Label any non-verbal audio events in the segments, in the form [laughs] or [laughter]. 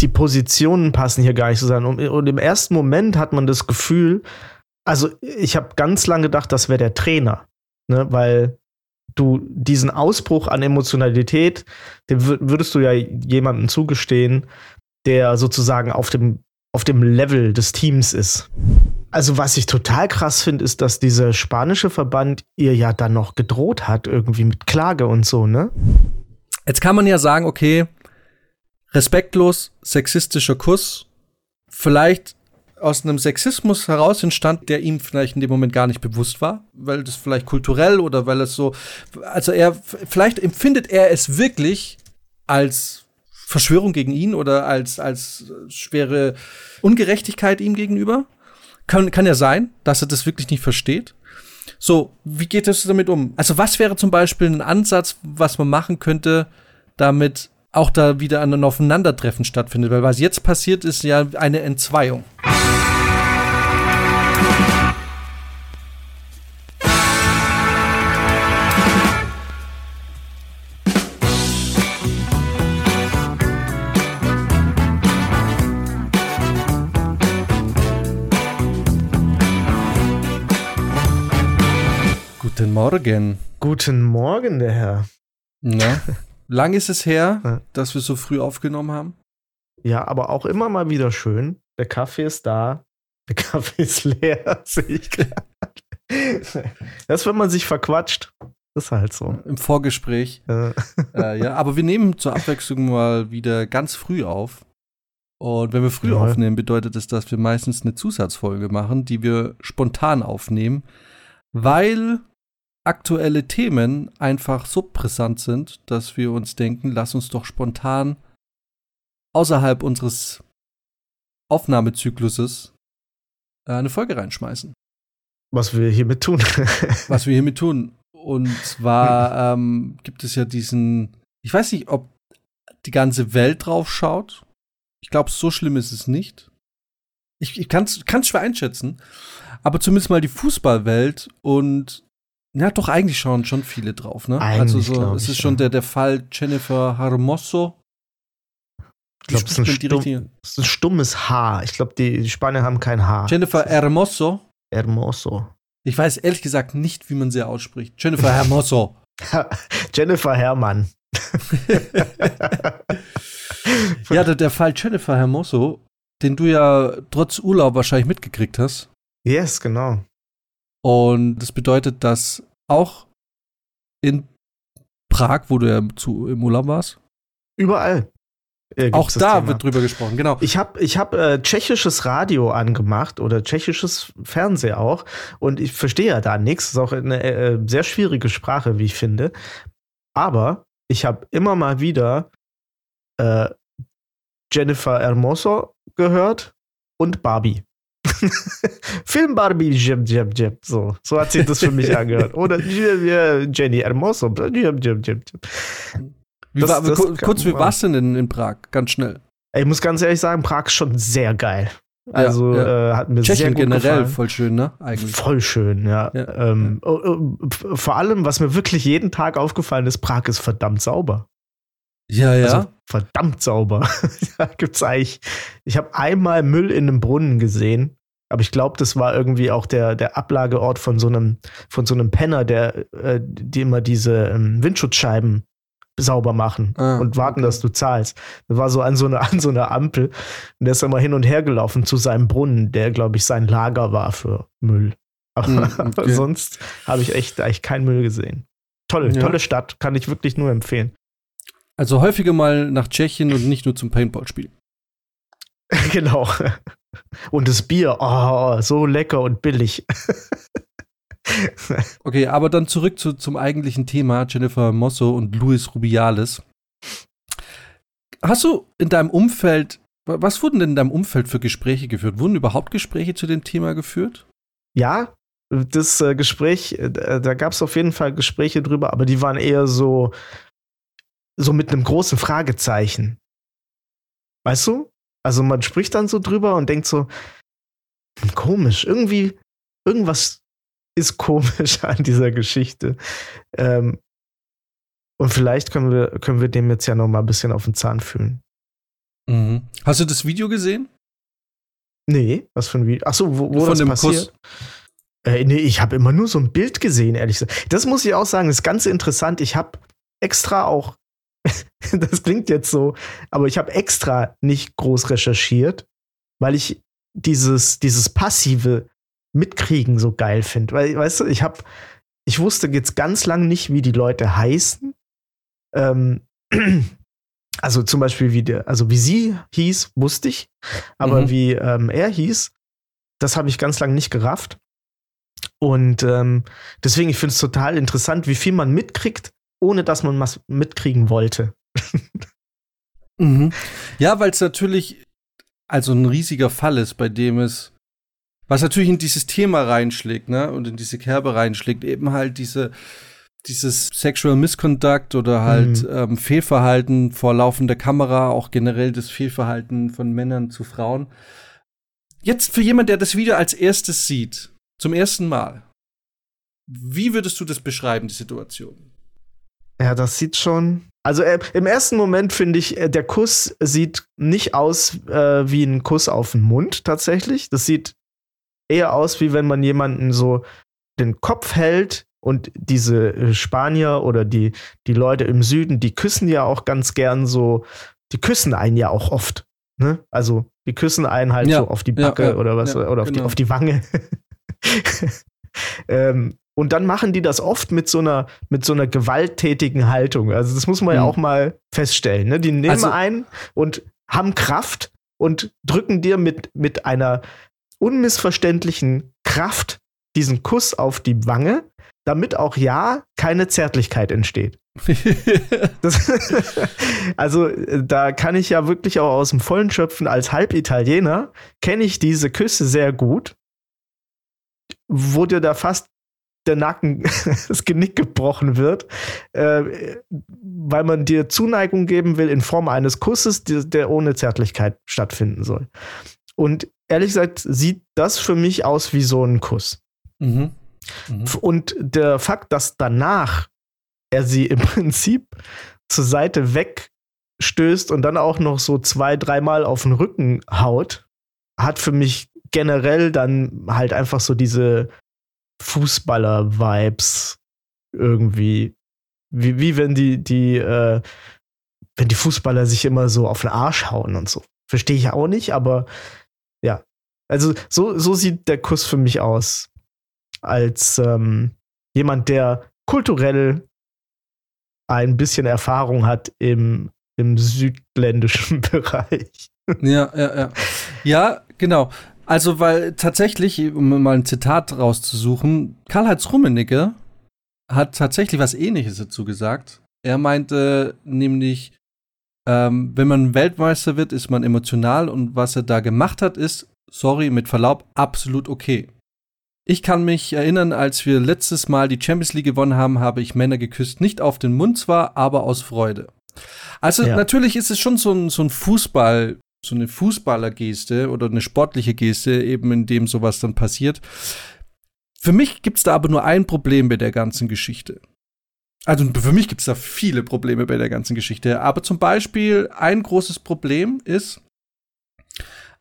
die Positionen passen hier gar nicht zusammen. Und, und im ersten Moment hat man das Gefühl, also ich habe ganz lange gedacht, das wäre der Trainer, ne, weil du diesen Ausbruch an Emotionalität, den würdest du ja jemandem zugestehen, der sozusagen auf dem, auf dem Level des Teams ist. Also, was ich total krass finde, ist, dass dieser spanische Verband ihr ja dann noch gedroht hat, irgendwie mit Klage und so, ne? Jetzt kann man ja sagen, okay, respektlos, sexistischer Kuss, vielleicht aus einem Sexismus heraus entstand, der ihm vielleicht in dem Moment gar nicht bewusst war, weil das vielleicht kulturell oder weil es so, also er, vielleicht empfindet er es wirklich als Verschwörung gegen ihn oder als, als schwere Ungerechtigkeit ihm gegenüber. Kann, kann ja sein, dass er das wirklich nicht versteht. So, wie geht es damit um? Also, was wäre zum Beispiel ein Ansatz, was man machen könnte, damit auch da wieder ein Aufeinandertreffen stattfindet? Weil was jetzt passiert, ist ja eine Entzweiung. Guten Morgen. Guten Morgen, der Herr. Ja. [laughs] Lang ist es her, ja. dass wir so früh aufgenommen haben. Ja, aber auch immer mal wieder schön. Der Kaffee ist da. Der [laughs] Kaffee ist leer, [laughs] sehe ich gerade. Das, wenn man sich verquatscht. Das ist halt so. Im Vorgespräch. Ja. Äh, ja, aber wir nehmen zur Abwechslung mal wieder ganz früh auf. Und wenn wir früh ja. aufnehmen, bedeutet das, dass wir meistens eine Zusatzfolge machen, die wir spontan aufnehmen, weil aktuelle Themen einfach so brisant sind, dass wir uns denken, lass uns doch spontan außerhalb unseres Aufnahmezykluses eine Folge reinschmeißen. Was wir hiermit tun. [laughs] Was wir hiermit tun. Und zwar ähm, gibt es ja diesen, ich weiß nicht, ob die ganze Welt drauf schaut. Ich glaube, so schlimm ist es nicht. Ich, ich kann es schwer einschätzen. Aber zumindest mal die Fußballwelt und ja, doch, eigentlich schauen schon viele drauf, ne? Eigentlich, also so, es ist schon der, der Fall Jennifer Hermoso. Ich glaube, es, ist ein stummes H. Ich glaube, die, die Spanier haben kein H. Jennifer Hermoso. Hermoso. Ich weiß ehrlich gesagt nicht, wie man sie ausspricht. Jennifer Hermoso. [laughs] Jennifer Hermann. [laughs] ja, der, der Fall Jennifer Hermoso, den du ja trotz Urlaub wahrscheinlich mitgekriegt hast. Yes, genau. Und das bedeutet, dass auch in Prag, wo du ja zu, im Urlaub warst. Überall. Äh, auch da Thema. wird drüber gesprochen, genau. Ich habe ich hab, äh, tschechisches Radio angemacht oder tschechisches Fernsehen auch und ich verstehe ja da nichts. Ist auch eine äh, sehr schwierige Sprache, wie ich finde. Aber ich habe immer mal wieder äh, Jennifer Hermoso gehört und Barbie. [laughs] Film Barbie, jib, jib, jib. So, so hat sich das für mich [laughs] angehört. Oder Jenny Hermoso, jib, jib, jib. Wie das, war, das kurz, wie war es denn in, in, Prag? Ganz schnell. Ich muss ganz ehrlich sagen, Prag ist schon sehr geil. Also ja, ja. Äh, hat mir Tschechien sehr gut generell gefallen. voll schön, ne? Eigentlich. Voll schön, ja. ja ähm, oh, oh, vor allem, was mir wirklich jeden Tag aufgefallen ist, Prag ist verdammt sauber. Ja, ja. Also verdammt sauber. [laughs] da gibt's eigentlich. Ich habe einmal Müll in einem Brunnen gesehen. Aber ich glaube, das war irgendwie auch der, der Ablageort von so einem, von so einem Penner, der, äh, die immer diese ähm, Windschutzscheiben sauber machen ah, und warten, okay. dass du zahlst. Das war so an so einer [laughs] an so einer Ampel und der ist immer hin und her gelaufen zu seinem Brunnen, der glaube ich sein Lager war für Müll. Aber, mm, [laughs] okay. sonst habe ich echt eigentlich keinen Müll gesehen. Toll, ja. tolle Stadt, kann ich wirklich nur empfehlen. Also häufiger mal nach Tschechien und nicht nur zum Paintball spielen. [laughs] genau. Und das Bier, oh, so lecker und billig. [laughs] okay, aber dann zurück zu, zum eigentlichen Thema, Jennifer Mosso und Luis Rubiales. Hast du in deinem Umfeld, was wurden denn in deinem Umfeld für Gespräche geführt? Wurden überhaupt Gespräche zu dem Thema geführt? Ja, das äh, Gespräch, äh, da gab es auf jeden Fall Gespräche drüber, aber die waren eher so, so mit einem großen Fragezeichen. Weißt du? Also man spricht dann so drüber und denkt so, komisch, irgendwie, irgendwas ist komisch [laughs] an dieser Geschichte. Ähm, und vielleicht können wir, können wir dem jetzt ja noch mal ein bisschen auf den Zahn fühlen. Mhm. Hast du das Video gesehen? Nee, was für ein Video? Achso, wo, wo Von das dem passiert? Äh, nee, ich habe immer nur so ein Bild gesehen, ehrlich gesagt. Das muss ich auch sagen, ist ganz interessant. Ich habe extra auch, [laughs] das klingt jetzt so, aber ich habe extra nicht groß recherchiert, weil ich dieses, dieses passive Mitkriegen so geil finde. Weil, weißt du, ich habe, ich wusste jetzt ganz lang nicht, wie die Leute heißen. Ähm, [clears throat] also zum Beispiel wie der, also wie sie hieß, wusste ich, aber Mhm. wie ähm, er hieß, das habe ich ganz lange nicht gerafft. Und ähm, deswegen, ich finde es total interessant, wie viel man mitkriegt, ohne dass man was mitkriegen wollte. Mhm. Ja, weil es natürlich also ein riesiger Fall ist, bei dem es, was natürlich in dieses Thema reinschlägt, ne, und in diese Kerbe reinschlägt, eben halt diese, dieses Sexual Misconduct oder halt Mhm. ähm, Fehlverhalten vor laufender Kamera, auch generell das Fehlverhalten von Männern zu Frauen. Jetzt für jemand, der das Video als erstes sieht, zum ersten Mal, wie würdest du das beschreiben, die Situation? Ja, das sieht schon. Also äh, im ersten Moment finde ich, äh, der Kuss sieht nicht aus äh, wie ein Kuss auf den Mund tatsächlich. Das sieht eher aus, wie wenn man jemanden so den Kopf hält und diese äh, Spanier oder die, die Leute im Süden, die küssen ja auch ganz gern so, die küssen einen ja auch oft. Ne? Also die küssen einen halt Ja, so auf die ja, Backe ja, oder was, ja, oder auf, die, genau. auf die Wange. [laughs] ähm, und dann machen die das oft mit so einer, mit so einer gewalttätigen Haltung. Also das muss man ja Mhm. auch mal feststellen. Ne? Die nehmen Also- ein und haben Kraft und drücken dir mit, mit einer unmissverständlichen Kraft diesen Kuss auf die Wange, damit auch ja keine Zärtlichkeit entsteht. [laughs] Das, [laughs] also äh, da kann ich ja wirklich auch aus dem Vollen schöpfen. Als Halbitaliener kenne ich diese Küsse sehr gut, wo dir da fast der Nacken, [laughs] das Genick gebrochen wird, äh, weil man dir Zuneigung geben will in Form eines Kusses, der, der ohne Zärtlichkeit stattfinden soll. Und ehrlich gesagt sieht das für mich aus wie so ein Kuss. mhm. Mhm. Und der Fakt, dass danach er sie im [laughs] Prinzip zur Seite wegstößt und dann auch noch so zwei, dreimal auf den Rücken haut, hat für mich generell dann halt einfach so diese Fußballer-Vibes irgendwie. Wie, wie wenn die, die, äh, wenn die Fußballer sich immer so auf den Arsch hauen und so. Verstehe ich auch nicht, aber ja. Also so, so sieht der Kuss für mich aus. Als ähm, jemand, der kulturell ein bisschen Erfahrung hat im, im südländischen [laughs] Bereich. Ja, ja, ja. Ja, genau. Also, weil tatsächlich, um mal ein Zitat rauszusuchen, Karl-Heinz Rummenigge hat tatsächlich was ähnliches dazu gesagt. Er meinte nämlich, ähm, wenn man Weltmeister wird, ist man emotional und was er da gemacht hat, ist, sorry, mit Verlaub, absolut okay. Ich kann mich erinnern, als wir letztes Mal die Champions League gewonnen haben, habe ich Männer geküsst. Nicht auf den Mund zwar, aber aus Freude. Also Ja. natürlich ist es schon so ein, so ein Fußball, so eine Fußballergeste oder eine sportliche Geste, eben in dem sowas dann passiert. Für mich gibt es da aber nur ein Problem bei der ganzen Geschichte. Also für mich gibt es da viele Probleme bei der ganzen Geschichte. Aber zum Beispiel ein großes Problem ist,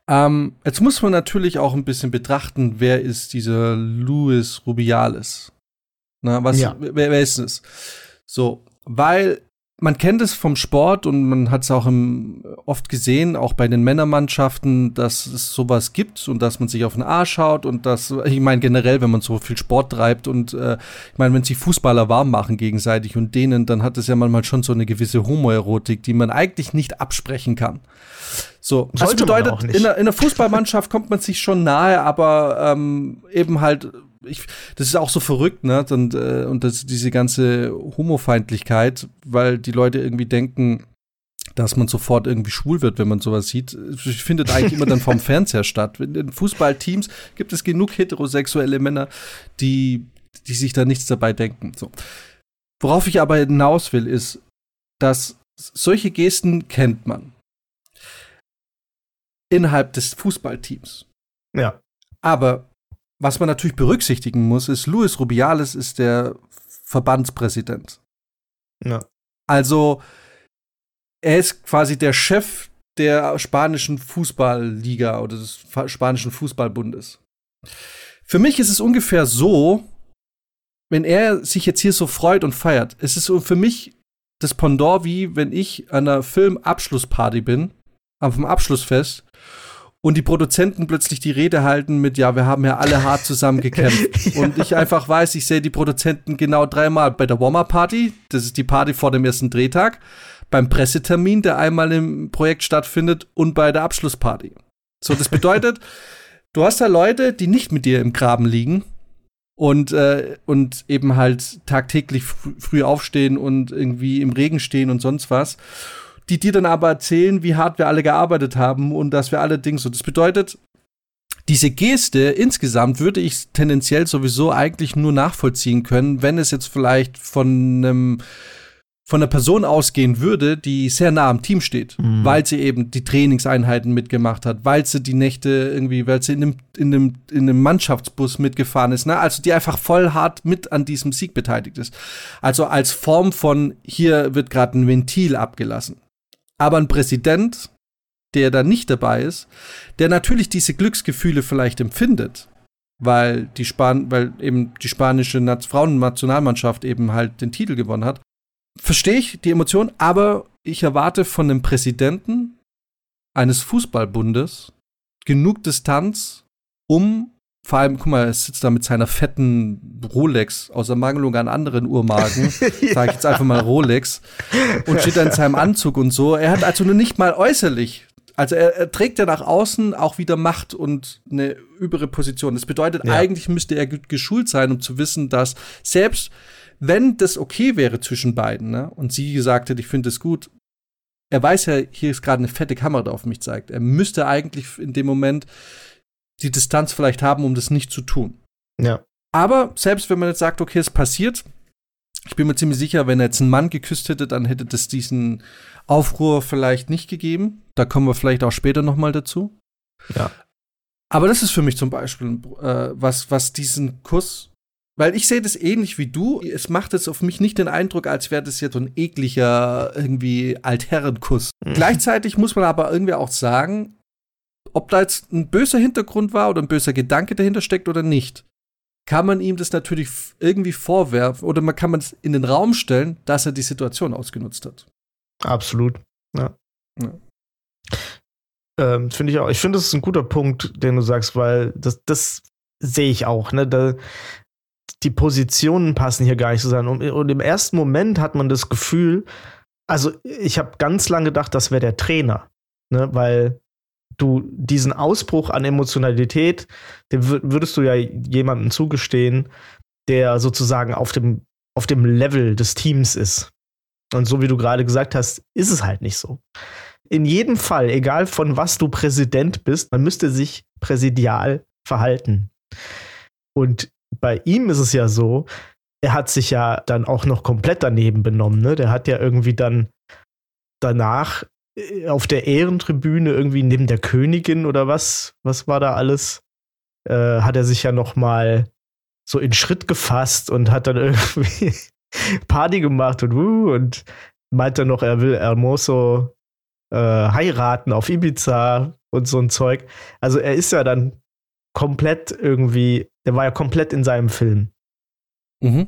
ähm, jetzt muss man natürlich auch ein bisschen betrachten, wer ist dieser Luis Rubiales? Na, was, Ja. wer, wer ist es? So, weil man kennt es vom Sport und man hat es auch im, oft gesehen, auch bei den Männermannschaften, dass es sowas gibt und dass man sich auf den Arsch schaut und dass, ich meine generell, wenn man so viel Sport treibt und äh, ich meine, wenn sich Fußballer warm machen gegenseitig und denen, dann hat es ja manchmal schon so eine gewisse Homoerotik, die man eigentlich nicht absprechen kann. So, das Sollte man bedeutet, in einer, in einer Fußballmannschaft kommt man sich schon nahe, aber ähm, eben halt, ich, das ist auch so verrückt, ne? Und, äh, und das, diese ganze Homofeindlichkeit, weil die Leute irgendwie denken, dass man sofort irgendwie schwul wird, wenn man sowas sieht, findet eigentlich immer dann vom [laughs] Fernseher statt. In Fußballteams gibt es genug heterosexuelle Männer, die, die sich da nichts dabei denken. So. Worauf ich aber hinaus will, ist, dass solche Gesten kennt man innerhalb des Fußballteams. Ja. Aber was man natürlich berücksichtigen muss, ist, Luis Rubiales ist der Verbandspräsident. Ja. Also, er ist quasi der Chef der spanischen Fußballliga oder des spanischen Fußballbundes. Für mich ist es ungefähr so, wenn er sich jetzt hier so freut und feiert. Es ist so für mich das Pendant wie wenn ich an einer Filmabschlussparty bin, dem Abschlussfest und die Produzenten plötzlich die Rede halten mit, ja, wir haben ja alle hart zusammen gekämpft. [laughs] ja. Und ich einfach weiß, ich sehe die Produzenten genau dreimal bei der Warmer-Party, das ist die Party vor dem ersten Drehtag, beim Pressetermin, der einmal im Projekt stattfindet, und bei der Abschlussparty. So, das bedeutet, [laughs] du hast da Leute, die nicht mit dir im Graben liegen und, äh, und eben halt tagtäglich fr früh aufstehen und irgendwie im Regen stehen und sonst was, die dir dann aber erzählen, wie hart wir alle gearbeitet haben und dass wir alle Dinge so. Das bedeutet, diese Geste insgesamt würde ich tendenziell sowieso eigentlich nur nachvollziehen können, wenn es jetzt vielleicht von einem von einer Person ausgehen würde, die sehr nah am Team steht, mhm. weil sie eben die Trainingseinheiten mitgemacht hat, weil sie die Nächte irgendwie, weil sie in einem, in einem, in einem Mannschaftsbus mitgefahren ist, ne? also die einfach voll hart mit an diesem Sieg beteiligt ist. Also als Form von, hier wird gerade ein Ventil abgelassen. Aber ein Präsident, der da nicht dabei ist, der natürlich diese Glücksgefühle vielleicht empfindet, weil die Span weil eben die spanische Frauennationalmannschaft eben halt den Titel gewonnen hat, verstehe ich die Emotion, aber ich erwarte von dem Präsidenten eines Fußballbundes genug Distanz, um vor allem, guck mal, er sitzt da mit seiner fetten Rolex aus Ermangelung an anderen Uhrmarken, [laughs] ja. sage ich jetzt einfach mal Rolex, und steht da in seinem Anzug und so. Er hat also nur nicht mal äußerlich, also er, er trägt ja nach außen auch wieder Macht und eine übere Position. Das bedeutet, ja. eigentlich müsste er geschult sein, um zu wissen, dass selbst wenn das okay wäre zwischen beiden, ne, und sie gesagt hätte, ich finde es gut, er weiß ja, hier ist gerade eine fette Kamera, die auf mich zeigt. Er müsste eigentlich in dem Moment die Distanz vielleicht haben, um das nicht zu tun. Ja. Aber selbst wenn man jetzt sagt, okay, es passiert, ich bin mir ziemlich sicher, wenn er jetzt einen Mann geküsst hätte, dann hätte das diesen Aufruhr vielleicht nicht gegeben. Da kommen wir vielleicht auch später noch mal dazu. Ja. Aber das ist für mich zum Beispiel äh, was, was diesen Kuss weil ich sehe das ähnlich wie du. Es macht jetzt auf mich nicht den Eindruck, als wäre das jetzt so ein ekliger, irgendwie Altherrenkuss. Mhm. Gleichzeitig muss man aber irgendwie auch sagen, ob da jetzt ein böser Hintergrund war oder ein böser Gedanke dahinter steckt oder nicht, kann man ihm das natürlich irgendwie vorwerfen oder man kann man es in den Raum stellen, dass er die Situation ausgenutzt hat. Absolut. Ja. ja. Ähm, finde ich auch. Ich finde, das ist ein guter Punkt, den du sagst, weil das, das sehe ich auch. Ne? Da, die Positionen passen hier gar nicht zusammen. Und, und im ersten Moment hat man das Gefühl, also ich habe ganz lange gedacht, das wäre der Trainer, ne? weil du diesen Ausbruch an Emotionalität, den würdest du ja jemandem zugestehen, der sozusagen auf dem, auf dem Level des Teams ist. Und so wie du gerade gesagt hast, ist es halt nicht so. In jedem Fall, egal von was du Präsident bist, man müsste sich präsidial verhalten. Und bei ihm ist es ja so, er hat sich ja dann auch noch komplett daneben benommen. Ne? Der hat ja irgendwie dann danach auf der Ehrentribüne irgendwie neben der Königin oder was, was war da alles, äh, hat er sich ja noch mal so in Schritt gefasst und hat dann [laughs] irgendwie Party gemacht und uh, und meinte noch, er will Hermoso äh, heiraten auf Ibiza und so ein Zeug. Also er ist ja dann komplett irgendwie, der war ja komplett in seinem Film. Mhm.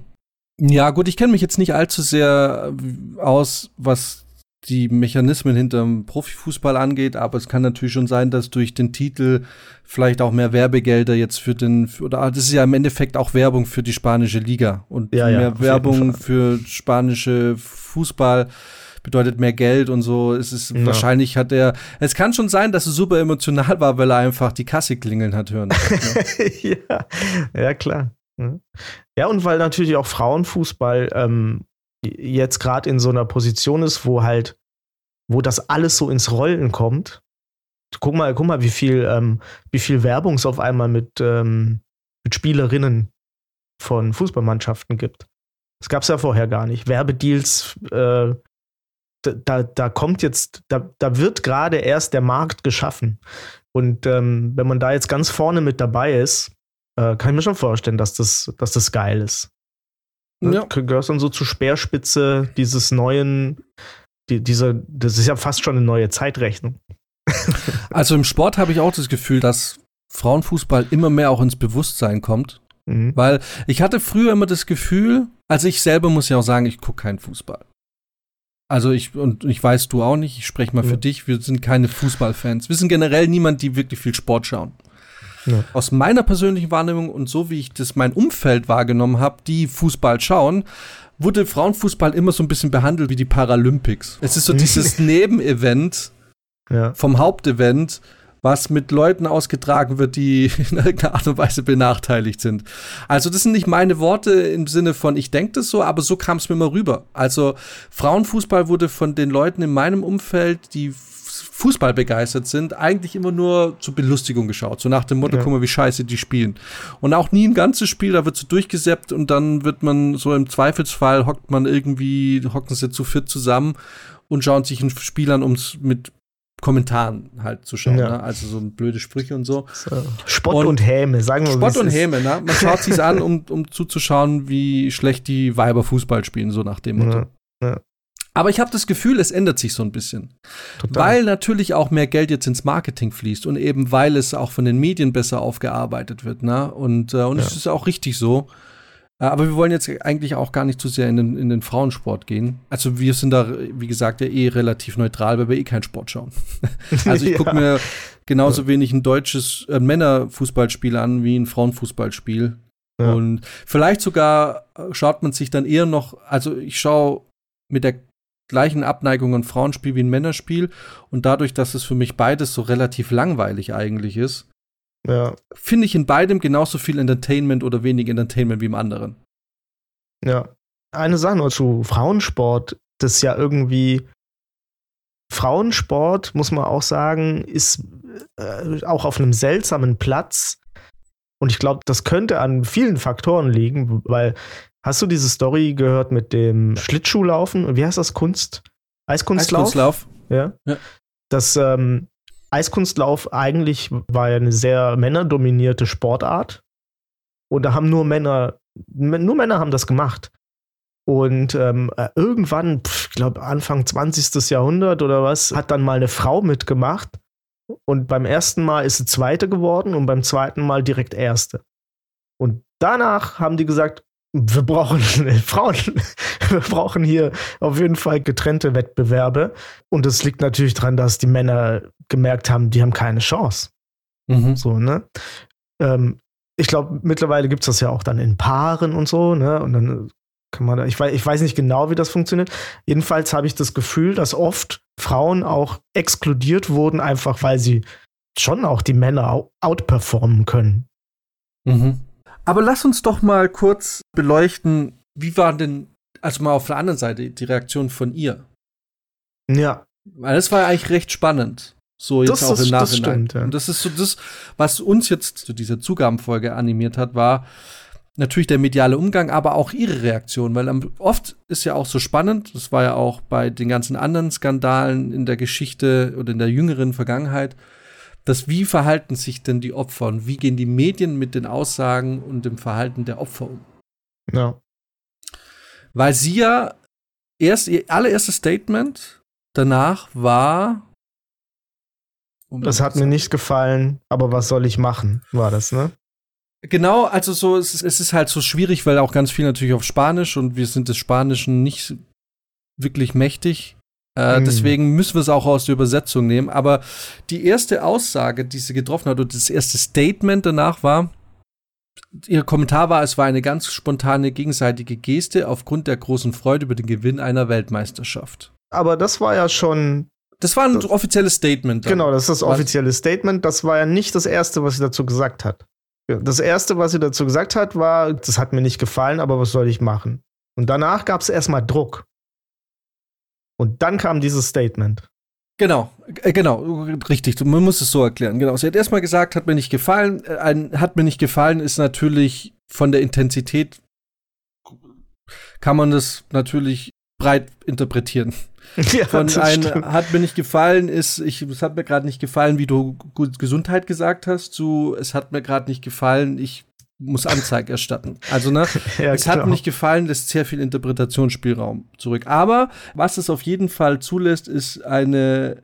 Ja, gut, ich kenne mich jetzt nicht allzu sehr aus, was die Mechanismen hinterm Profifußball angeht, aber es kann natürlich schon sein, dass durch den Titel vielleicht auch mehr Werbegelder jetzt für den, oder das ist ja im Endeffekt auch Werbung für die spanische Liga und ja, mehr ja, Werbung für spanische Fußball bedeutet mehr Geld und so. Es ist ja. wahrscheinlich hat er. Es kann schon sein, dass es super emotional war, weil er einfach die Kasse klingeln hat hören. [laughs] ja. ja, klar. Ja, und weil natürlich auch Frauenfußball ähm, jetzt gerade in so einer Position ist, wo halt, wo das alles so ins Rollen kommt. Guck mal, guck mal, wie viel, ähm, wie viel Werbung es auf einmal mit, ähm, mit Spielerinnen von Fußballmannschaften gibt. Das gab es ja vorher gar nicht. Werbedeals äh, da, da kommt jetzt, da, da wird gerade erst der Markt geschaffen. Und ähm, wenn man da jetzt ganz vorne mit dabei ist, äh, kann ich mir schon vorstellen, dass das, dass das geil ist. Ne? Ja. Du gehörst dann so zur Speerspitze dieses neuen, die, diese, das ist ja fast schon eine neue Zeitrechnung. [laughs] also im Sport habe ich auch das Gefühl, dass Frauenfußball immer mehr auch ins Bewusstsein kommt. Mhm. Weil ich hatte früher immer das Gefühl, also ich selber muss ja auch sagen, ich gucke keinen Fußball. Also ich, und ich weiß du auch nicht, ich spreche mal ja. für dich, wir sind keine Fußballfans. Wir sind generell niemand, die wirklich viel Sport schauen. Ja. Aus meiner persönlichen Wahrnehmung und so wie ich das mein Umfeld wahrgenommen habe, die Fußball schauen, wurde Frauenfußball immer so ein bisschen behandelt wie die Paralympics. Es ist so dieses [laughs] Nebenevent ja. vom Hauptevent, was mit Leuten ausgetragen wird, die [laughs] in irgendeiner Art und Weise benachteiligt sind. Also das sind nicht meine Worte im Sinne von, ich denke das so, aber so kam es mir mal rüber. Also Frauenfußball wurde von den Leuten in meinem Umfeld, die Fußball begeistert sind, eigentlich immer nur zur Belustigung geschaut. So nach dem Motto, ja. guck mal, wie scheiße die spielen. Und auch nie ein ganzes Spiel, da wird so durchgesäppt und dann wird man so im Zweifelsfall hockt man irgendwie, hocken sie zu viert zusammen und schauen sich ein Spiel an, um es mit Kommentaren halt zu schauen, ja. ne? also so blöde Sprüche und so. so. Spott und, und, Häme, sagen wir mal. Spott und Häme, ne? Man schaut sich an, um, um zuzuschauen, wie schlecht die Weiber Fußball spielen, so nach dem Motto. Ja. Ja. Aber ich habe das Gefühl, es ändert sich so ein bisschen. Total. Weil natürlich auch mehr Geld jetzt ins Marketing fließt und eben weil es auch von den Medien besser aufgearbeitet wird, ne? Und, äh, und es ist auch richtig so. Äh, aber wir wollen jetzt eigentlich auch gar nicht zu sehr in den, in den Frauensport gehen. Also wir sind da, wie gesagt, ja eh relativ neutral, weil wir eh keinen Sport schauen. [laughs] also ich gucke ja. mir genauso wenig ein deutsches äh, Männerfußballspiel an wie ein Frauenfußballspiel. Ja. Und vielleicht sogar äh, schaut man sich dann eher noch, also ich schaue mit der gleichen Abneigung ein Frauenspiel wie ein Männerspiel und dadurch, dass es für mich beides so relativ langweilig eigentlich ist, ja. Finde ich in beidem genauso viel Entertainment oder wenig Entertainment wie im anderen. Ja. Eine Sache nur zu Frauensport, das ist ja irgendwie Frauensport, muss man auch sagen, ist äh, auch auf einem seltsamen Platz. Und ich glaube, das könnte an vielen Faktoren liegen, weil hast du diese Story gehört mit dem Schlittschuhlaufen? Wie heißt das? Kunst? Eiskunstlauf? Eiskunstlauf. Ja. ja. Dass ähm, Eiskunstlauf eigentlich war ja eine sehr männerdominierte Sportart. Und da haben nur Männer, nur Männer haben das gemacht. Und ähm, äh, irgendwann, ich glaube Anfang 20. Jahrhundert oder was, hat dann mal eine Frau mitgemacht. Und beim ersten Mal ist sie Zweite geworden und beim zweiten Mal direkt Erste. Und danach haben die gesagt, wir brauchen [laughs] Frauen. [laughs] Wir brauchen hier auf jeden Fall getrennte Wettbewerbe. Und es liegt natürlich daran, dass die Männer gemerkt haben, die haben keine Chance. Mhm. So, ne? Ähm, ich glaube, mittlerweile gibt es das ja auch dann in Paaren und so, ne? Und dann kann man da, ich weiß, ich weiß nicht genau, wie das funktioniert. Jedenfalls habe ich das Gefühl, dass oft Frauen auch exkludiert wurden, einfach weil sie schon auch die Männer outperformen können. Mhm. Aber lass uns doch mal kurz beleuchten, wie war denn, also mal auf der anderen Seite, die Reaktion von ihr? Ja. Weil das war eigentlich recht spannend. So jetzt das, auch im Nachhinein. Das stimmt, ja. Und das ist so das, was uns jetzt zu dieser Zugabenfolge animiert hat, war natürlich der mediale Umgang, aber auch ihre Reaktion, weil oft ist ja auch so spannend, das war ja auch bei den ganzen anderen Skandalen in der Geschichte oder in der jüngeren Vergangenheit, dass wie verhalten sich denn die Opfer und wie gehen die Medien mit den Aussagen und dem Verhalten der Opfer um? Ja. Weil sie ja erst ihr allererstes Statement danach war. Um das hat mir nicht gefallen, aber was soll ich machen, war das, ne? Genau, also so, es ist, es ist halt so schwierig, weil auch ganz viel natürlich auf Spanisch und wir sind des Spanischen nicht wirklich mächtig. Äh, mhm. Deswegen müssen wir es auch aus der Übersetzung nehmen. Aber die erste Aussage, die sie getroffen hat, und das erste Statement danach war, ihr Kommentar war, es war eine ganz spontane gegenseitige Geste aufgrund der großen Freude über den Gewinn einer Weltmeisterschaft. Aber das war ja schon. Das war ein das, offizielles Statement. Dann. Genau, das ist das offizielle Statement. Das war ja nicht das erste, was sie dazu gesagt hat. Das erste, was sie dazu gesagt hat, war, das hat mir nicht gefallen, aber was soll ich machen? Und danach gab es erstmal Druck. Und dann kam dieses Statement. Genau, äh, genau, richtig. Man muss es so erklären. Genau. Sie hat erstmal gesagt, hat mir nicht gefallen. Äh, ein, hat mir nicht gefallen ist natürlich von der Intensität kann man das natürlich breit interpretieren. [laughs] Ja, von ein hat mir nicht gefallen ist, ich, es hat mir gerade nicht gefallen, wie du Gesundheit gesagt hast, zu es hat mir gerade nicht gefallen, ich muss Anzeige erstatten. Also, ne, [laughs] ja, es hat mir nicht gefallen, lässt sehr viel Interpretationsspielraum zurück. Aber was es auf jeden Fall zulässt, ist eine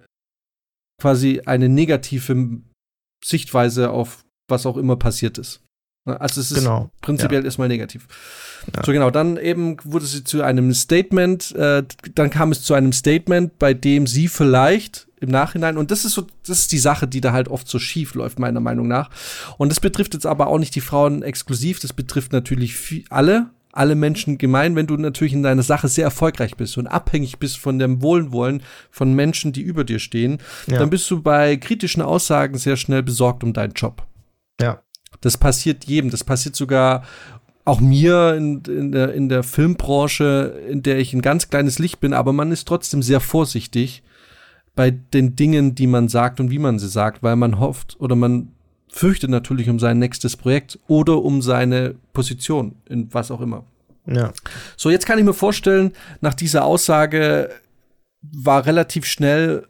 quasi eine negative Sichtweise auf was auch immer passiert ist. Also es ist genau. prinzipiell ja. erstmal negativ. Ja. So genau, dann eben wurde sie zu einem Statement, äh, dann kam es zu einem Statement, bei dem sie vielleicht im Nachhinein, und das ist so, das ist die Sache, die da halt oft so schief läuft, meiner Meinung nach. Und das betrifft jetzt aber auch nicht die Frauen exklusiv, das betrifft natürlich alle, alle Menschen gemein, wenn du natürlich in deiner Sache sehr erfolgreich bist und abhängig bist von dem Wohlwollen von Menschen, die über dir stehen, ja. dann bist du bei kritischen Aussagen sehr schnell besorgt um deinen Job. Ja. Das passiert jedem. Das passiert sogar auch mir in, in, der, in der Filmbranche, in der ich ein ganz kleines Licht bin, aber man ist trotzdem sehr vorsichtig bei den Dingen, die man sagt und wie man sie sagt, weil man hofft oder man fürchtet natürlich um sein nächstes Projekt oder um seine Position in was auch immer. Ja. So, jetzt kann ich mir vorstellen, nach dieser Aussage war relativ schnell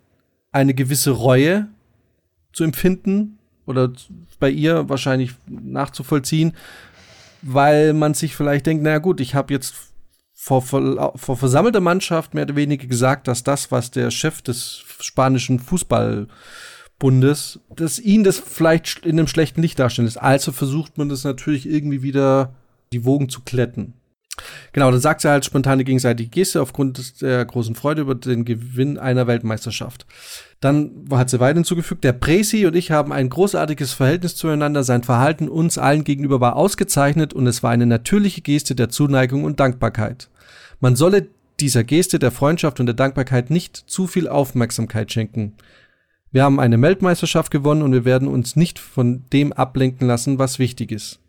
eine gewisse Reue zu empfinden oder bei ihr wahrscheinlich nachzuvollziehen, weil man sich vielleicht denkt, naja gut, ich habe jetzt vor, vor, versammelter Mannschaft mehr oder weniger gesagt, dass das, was der Chef des spanischen Fußballbundes, dass ihn das vielleicht in einem schlechten Licht darstellen ist. Also versucht man das natürlich irgendwie wieder die Wogen zu kletten. Genau, dann sagt sie halt spontane gegenseitige Geste aufgrund der großen Freude über den Gewinn einer Weltmeisterschaft. Dann hat sie weiter hinzugefügt, der Presi und ich haben ein großartiges Verhältnis zueinander. Sein Verhalten uns allen gegenüber war ausgezeichnet und es war eine natürliche Geste der Zuneigung und Dankbarkeit. Man solle dieser Geste der Freundschaft und der Dankbarkeit nicht zu viel Aufmerksamkeit schenken. Wir haben eine Weltmeisterschaft gewonnen und wir werden uns nicht von dem ablenken lassen, was wichtig ist.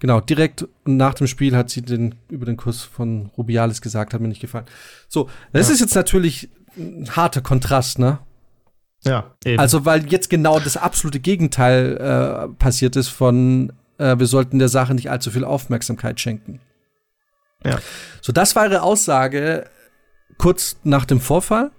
Genau, direkt nach dem Spiel hat sie den, über den Kuss von Rubiales gesagt, hat mir nicht gefallen. So, das ja. ist jetzt natürlich ein harter Kontrast, ne? Ja, eben. Also, weil jetzt genau das absolute Gegenteil äh, passiert ist von, äh, wir sollten der Sache nicht allzu viel Aufmerksamkeit schenken. Ja. So, das war ihre Aussage kurz nach dem Vorfall.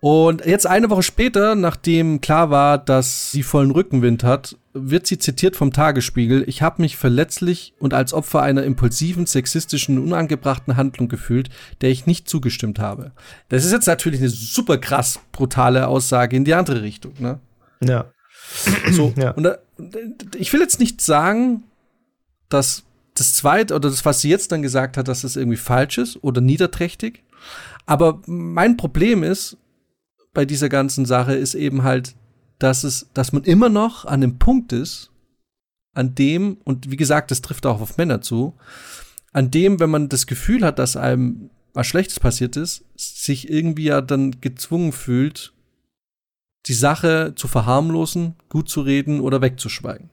Und jetzt eine Woche später, nachdem klar war, dass sie vollen Rückenwind hat, wird sie zitiert vom Tagesspiegel, ich habe mich verletzlich und als Opfer einer impulsiven, sexistischen, unangebrachten Handlung gefühlt, der ich nicht zugestimmt habe. Das ist jetzt natürlich eine super krass brutale Aussage in die andere Richtung, ne? Ja. So, ja. und da, ich will jetzt nicht sagen, dass das zweite oder das, was sie jetzt dann gesagt hat, dass das irgendwie falsch ist oder niederträchtig. Aber mein Problem ist, bei dieser ganzen Sache ist eben halt, dass es, dass man immer noch an dem Punkt ist, an dem, und wie gesagt, das trifft auch auf Männer zu, an dem, wenn man das Gefühl hat, dass einem was Schlechtes passiert ist, sich irgendwie ja dann gezwungen fühlt, die Sache zu verharmlosen, gut zu reden oder wegzuschweigen.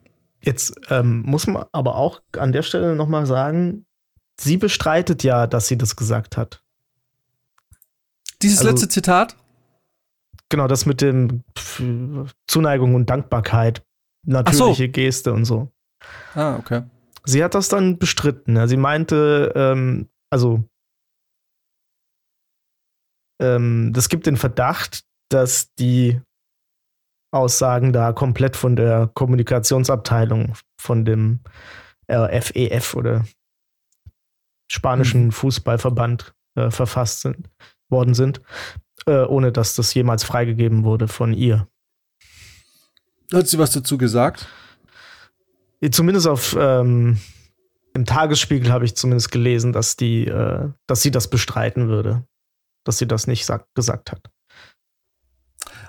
Jetzt ähm, muss man aber auch an der Stelle noch mal sagen, sie bestreitet ja, dass sie das gesagt hat. Dieses also, letzte Zitat? Genau, das mit dem Zuneigung und Dankbarkeit. Natürliche so. Geste und so. Ah, okay. Sie hat das dann bestritten. Sie meinte, ähm, also, ähm, das gibt den Verdacht, dass die Aussagen da komplett von der Kommunikationsabteilung von dem RFEF e oder spanischen mhm. Fußballverband äh, verfasst sind, worden sind äh, ohne dass das jemals freigegeben wurde von ihr. Hat sie was dazu gesagt? Zumindest auf ähm, im Tagesspiegel habe ich zumindest gelesen, dass die, äh, dass sie das bestreiten würde, dass sie das nicht gesagt hat.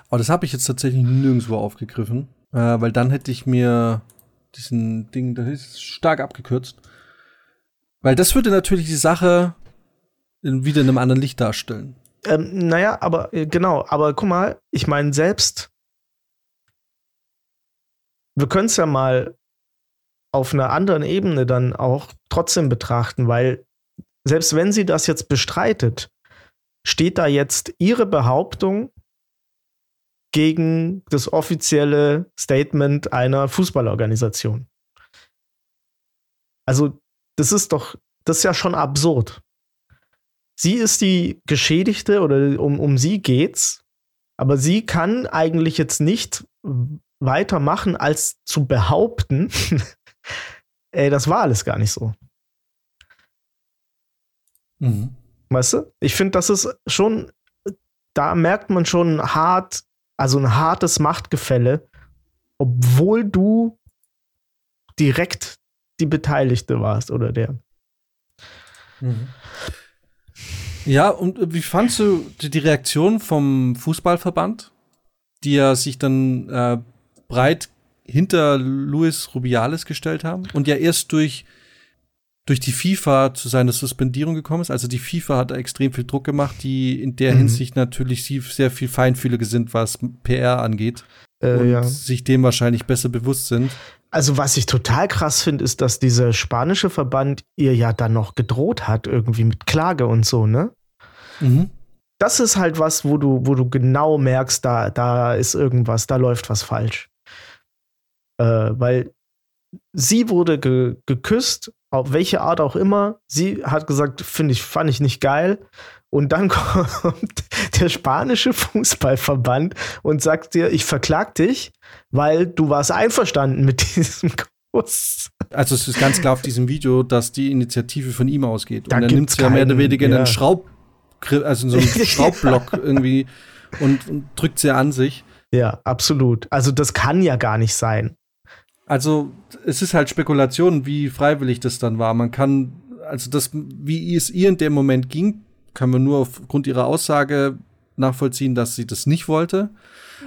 Aber das habe ich jetzt tatsächlich nirgendwo aufgegriffen, äh, weil dann hätte ich mir diesen Ding, das ist stark abgekürzt, weil das würde natürlich die Sache in, wieder in einem anderen Licht darstellen. Ähm, naja, aber äh, genau, aber guck mal, ich meine, selbst, wir können es ja mal auf einer anderen Ebene dann auch trotzdem betrachten, weil selbst wenn sie das jetzt bestreitet, steht da jetzt ihre Behauptung gegen das offizielle Statement einer Fußballorganisation. Also, das ist doch, das ist ja schon absurd sie ist die Geschädigte oder um, um sie geht's. Aber sie kann eigentlich jetzt nicht weitermachen, als zu behaupten, [laughs] ey, das war alles gar nicht so. Mhm. Weißt du? Ich finde, das ist schon, da merkt man schon hart, Also ein hartes Machtgefälle, obwohl du direkt die Beteiligte warst oder der. Mhm. Ja, und wie fandst du die Reaktion vom Fußballverband, die ja sich dann äh, breit hinter Luis Rubiales gestellt haben und ja erst durch durch die FIFA zu seiner Suspendierung gekommen ist. Also die FIFA hat da extrem viel Druck gemacht, die in der mhm. Hinsicht natürlich sehr viel feinfühliger sind, was PR angeht. Äh, und ja. sich dem wahrscheinlich besser bewusst sind. Also, was ich total krass finde, ist, dass dieser spanische Verband ihr ja dann noch gedroht hat, irgendwie mit Klage und so, ne? Mhm. Das ist halt was, wo du, wo du genau merkst, da, da ist irgendwas, da läuft was falsch. Äh, weil sie wurde ge geküsst, auf welche Art auch immer. Sie hat gesagt, finde ich, fand ich nicht geil. Und dann [laughs] kommt der spanische Fußballverband und sagt dir, ich verklag dich, weil du warst einverstanden mit [laughs] diesem Kuss. Also es ist ganz klar auf diesem Video, dass die Initiative von ihm ausgeht. Da und er nimmt ja mehr oder weniger in einen Schraub, also so einen [laughs] Schraubblock irgendwie und, und drückt sie an sich. Ja, absolut. Also das kann ja gar nicht sein. Also es ist halt Spekulation, wie freiwillig das dann war. Man kann, also das, wie es ihr in dem Moment ging, können wir nur aufgrund ihrer Aussage nachvollziehen, dass sie das nicht wollte.